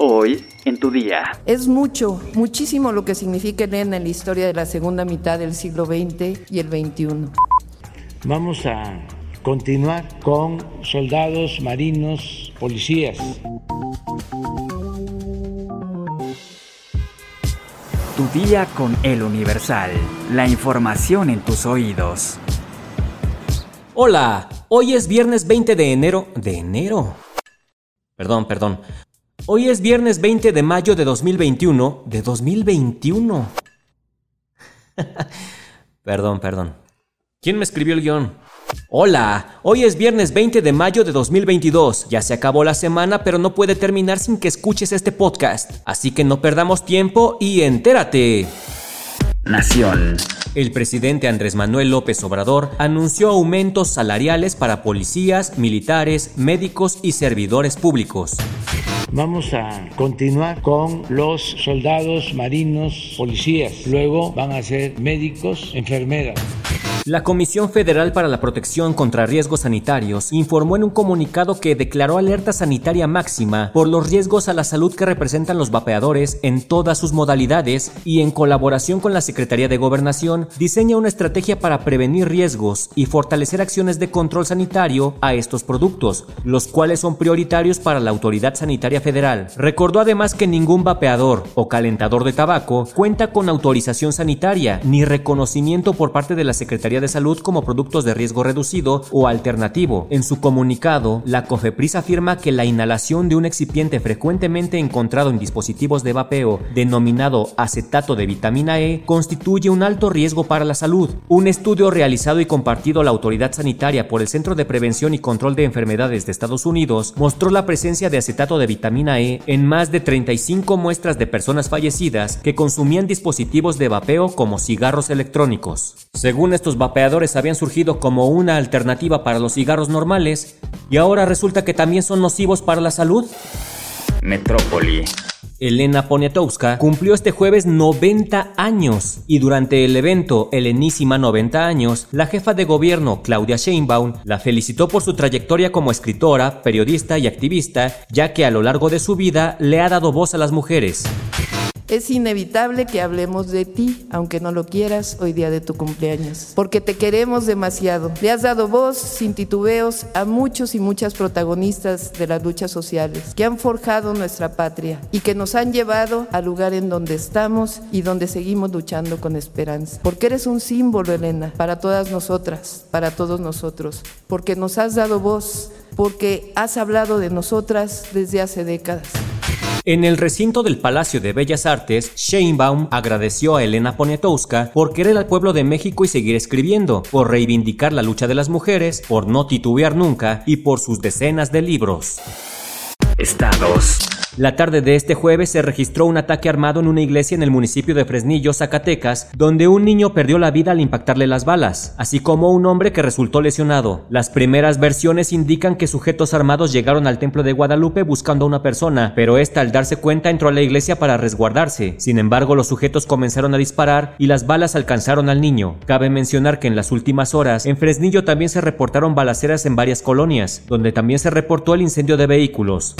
Hoy en tu día. Es mucho, muchísimo lo que significa Elena en la historia de la segunda mitad del siglo XX y el XXI. Vamos a continuar con soldados, marinos, policías. Tu día con el Universal. La información en tus oídos. Hola, hoy es viernes 20 de enero. ¿De enero? Perdón, perdón. Hoy es viernes 20 de mayo de 2021. ¿De 2021? perdón, perdón. ¿Quién me escribió el guion? Hola, hoy es viernes 20 de mayo de 2022. Ya se acabó la semana, pero no puede terminar sin que escuches este podcast. Así que no perdamos tiempo y entérate. Nación. El presidente Andrés Manuel López Obrador anunció aumentos salariales para policías, militares, médicos y servidores públicos. Vamos a continuar con los soldados, marinos, policías. Luego van a ser médicos, enfermeras. La Comisión Federal para la Protección contra Riesgos Sanitarios informó en un comunicado que declaró alerta sanitaria máxima por los riesgos a la salud que representan los vapeadores en todas sus modalidades y en colaboración con la Secretaría de Gobernación diseña una estrategia para prevenir riesgos y fortalecer acciones de control sanitario a estos productos, los cuales son prioritarios para la Autoridad Sanitaria Federal. Recordó además que ningún vapeador o calentador de tabaco cuenta con autorización sanitaria ni reconocimiento por parte de la Secretaría de Salud como productos de riesgo reducido o alternativo. En su comunicado, la COFEPRIS afirma que la inhalación de un excipiente frecuentemente encontrado en dispositivos de vapeo denominado acetato de vitamina E constituye un alto riesgo para la salud. Un estudio realizado y compartido a la autoridad sanitaria por el Centro de Prevención y Control de Enfermedades de Estados Unidos mostró la presencia de acetato de vitamina E en más de 35 muestras de personas fallecidas que consumían dispositivos de vapeo como cigarros electrónicos. Según estos vapeadores habían surgido como una alternativa para los cigarros normales y ahora resulta que también son nocivos para la salud? Metrópoli. Elena Poniatowska cumplió este jueves 90 años y durante el evento Helenísima 90 años, la jefa de gobierno Claudia Sheinbaum la felicitó por su trayectoria como escritora, periodista y activista, ya que a lo largo de su vida le ha dado voz a las mujeres. Es inevitable que hablemos de ti, aunque no lo quieras, hoy día de tu cumpleaños, porque te queremos demasiado. Le has dado voz sin titubeos a muchos y muchas protagonistas de las luchas sociales que han forjado nuestra patria y que nos han llevado al lugar en donde estamos y donde seguimos luchando con esperanza. Porque eres un símbolo, Elena, para todas nosotras, para todos nosotros, porque nos has dado voz, porque has hablado de nosotras desde hace décadas. En el recinto del Palacio de Bellas Artes, Sheinbaum agradeció a Elena Poniatowska por querer al pueblo de México y seguir escribiendo, por reivindicar la lucha de las mujeres, por no titubear nunca y por sus decenas de libros. Estados. La tarde de este jueves se registró un ataque armado en una iglesia en el municipio de Fresnillo, Zacatecas, donde un niño perdió la vida al impactarle las balas, así como un hombre que resultó lesionado. Las primeras versiones indican que sujetos armados llegaron al templo de Guadalupe buscando a una persona, pero esta al darse cuenta entró a la iglesia para resguardarse. Sin embargo, los sujetos comenzaron a disparar y las balas alcanzaron al niño. Cabe mencionar que en las últimas horas, en Fresnillo también se reportaron balaceras en varias colonias, donde también se reportó el incendio de vehículos.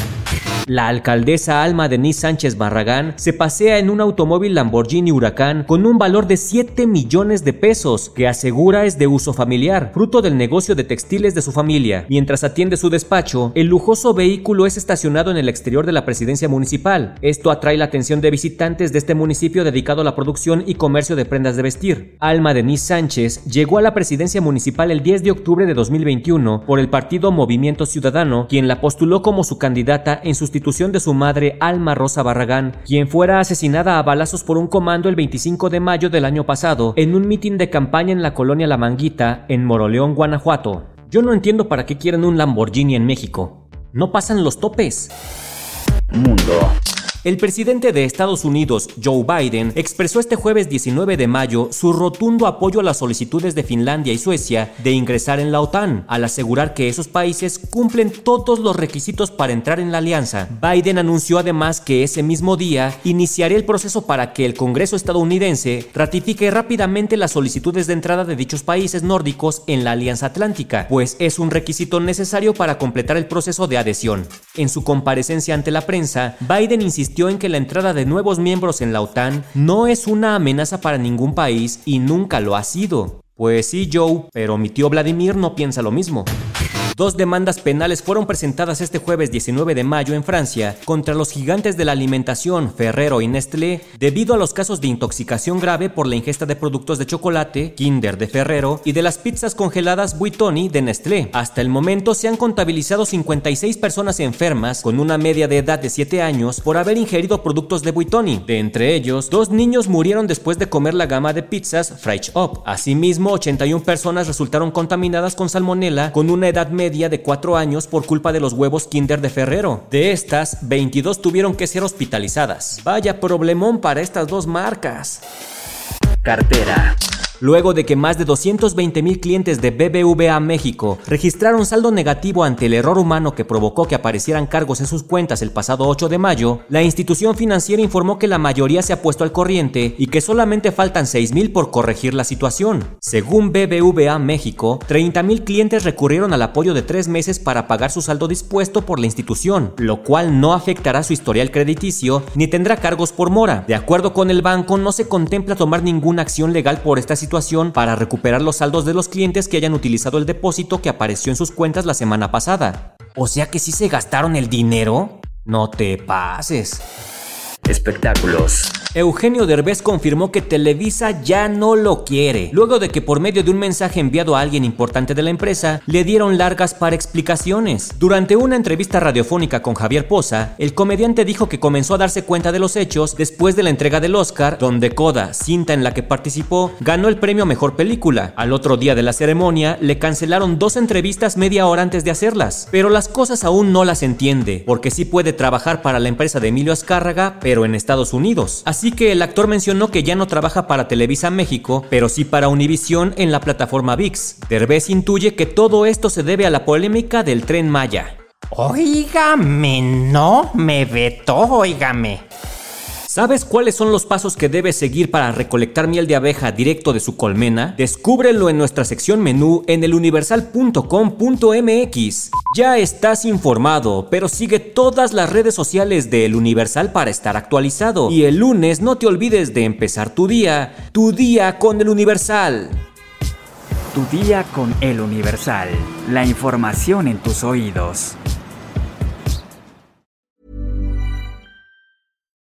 La alcaldesa Alma Denise Sánchez Barragán se pasea en un automóvil Lamborghini Huracán con un valor de 7 millones de pesos que asegura es de uso familiar, fruto del negocio de textiles de su familia. Mientras atiende su despacho, el lujoso vehículo es estacionado en el exterior de la presidencia municipal. Esto atrae la atención de visitantes de este municipio dedicado a la producción y comercio de prendas de vestir. Alma Denise Sánchez llegó a la presidencia municipal el 10 de octubre de 2021 por el partido Movimiento Ciudadano, quien la postuló como su candidata en sustitución de su madre Alma Rosa Barragán, quien fuera asesinada a balazos por un comando el 25 de mayo del año pasado en un mitin de campaña en la colonia La Manguita, en Moroleón, Guanajuato. Yo no entiendo para qué quieren un Lamborghini en México. No pasan los topes. Mundo. El presidente de Estados Unidos, Joe Biden, expresó este jueves 19 de mayo su rotundo apoyo a las solicitudes de Finlandia y Suecia de ingresar en la OTAN, al asegurar que esos países cumplen todos los requisitos para entrar en la alianza. Biden anunció además que ese mismo día iniciaría el proceso para que el Congreso estadounidense ratifique rápidamente las solicitudes de entrada de dichos países nórdicos en la Alianza Atlántica, pues es un requisito necesario para completar el proceso de adhesión. En su comparecencia ante la prensa, Biden insistió en que la entrada de nuevos miembros en la OTAN no es una amenaza para ningún país y nunca lo ha sido. Pues sí, Joe, pero mi tío Vladimir no piensa lo mismo. Dos demandas penales fueron presentadas este jueves 19 de mayo en Francia contra los gigantes de la alimentación Ferrero y Nestlé debido a los casos de intoxicación grave por la ingesta de productos de chocolate, Kinder de Ferrero y de las pizzas congeladas Buitoni de Nestlé. Hasta el momento se han contabilizado 56 personas enfermas con una media de edad de 7 años por haber ingerido productos de Buitoni. De entre ellos, dos niños murieron después de comer la gama de pizzas Fresh Up. Asimismo, 81 personas resultaron contaminadas con salmonela con una edad media de 4 años por culpa de los huevos Kinder de Ferrero. De estas, 22 tuvieron que ser hospitalizadas. Vaya problemón para estas dos marcas. Cartera. Luego de que más de 220 mil clientes de BBVA México registraron saldo negativo ante el error humano que provocó que aparecieran cargos en sus cuentas el pasado 8 de mayo, la institución financiera informó que la mayoría se ha puesto al corriente y que solamente faltan 6 mil por corregir la situación. Según BBVA México, 30 mil clientes recurrieron al apoyo de tres meses para pagar su saldo dispuesto por la institución, lo cual no afectará su historial crediticio ni tendrá cargos por mora. De acuerdo con el banco, no se contempla tomar ninguna acción legal por esta situación para recuperar los saldos de los clientes que hayan utilizado el depósito que apareció en sus cuentas la semana pasada. O sea que si se gastaron el dinero. No te pases. Espectáculos. Eugenio Derbez confirmó que Televisa ya no lo quiere, luego de que por medio de un mensaje enviado a alguien importante de la empresa, le dieron largas para explicaciones. Durante una entrevista radiofónica con Javier Poza, el comediante dijo que comenzó a darse cuenta de los hechos después de la entrega del Oscar, donde Coda, cinta en la que participó, ganó el premio Mejor Película. Al otro día de la ceremonia, le cancelaron dos entrevistas media hora antes de hacerlas, pero las cosas aún no las entiende, porque sí puede trabajar para la empresa de Emilio Azcárraga, pero en Estados Unidos. Que el actor mencionó que ya no trabaja para Televisa México, pero sí para Univision en la plataforma VIX. Derbez intuye que todo esto se debe a la polémica del tren Maya. Óigame, no me vetó, óigame. ¿Sabes cuáles son los pasos que debes seguir para recolectar miel de abeja directo de su colmena? Descúbrelo en nuestra sección menú en eluniversal.com.mx. Ya estás informado, pero sigue todas las redes sociales de El Universal para estar actualizado. Y el lunes no te olvides de empezar tu día, tu día con El Universal. Tu día con El Universal. La información en tus oídos.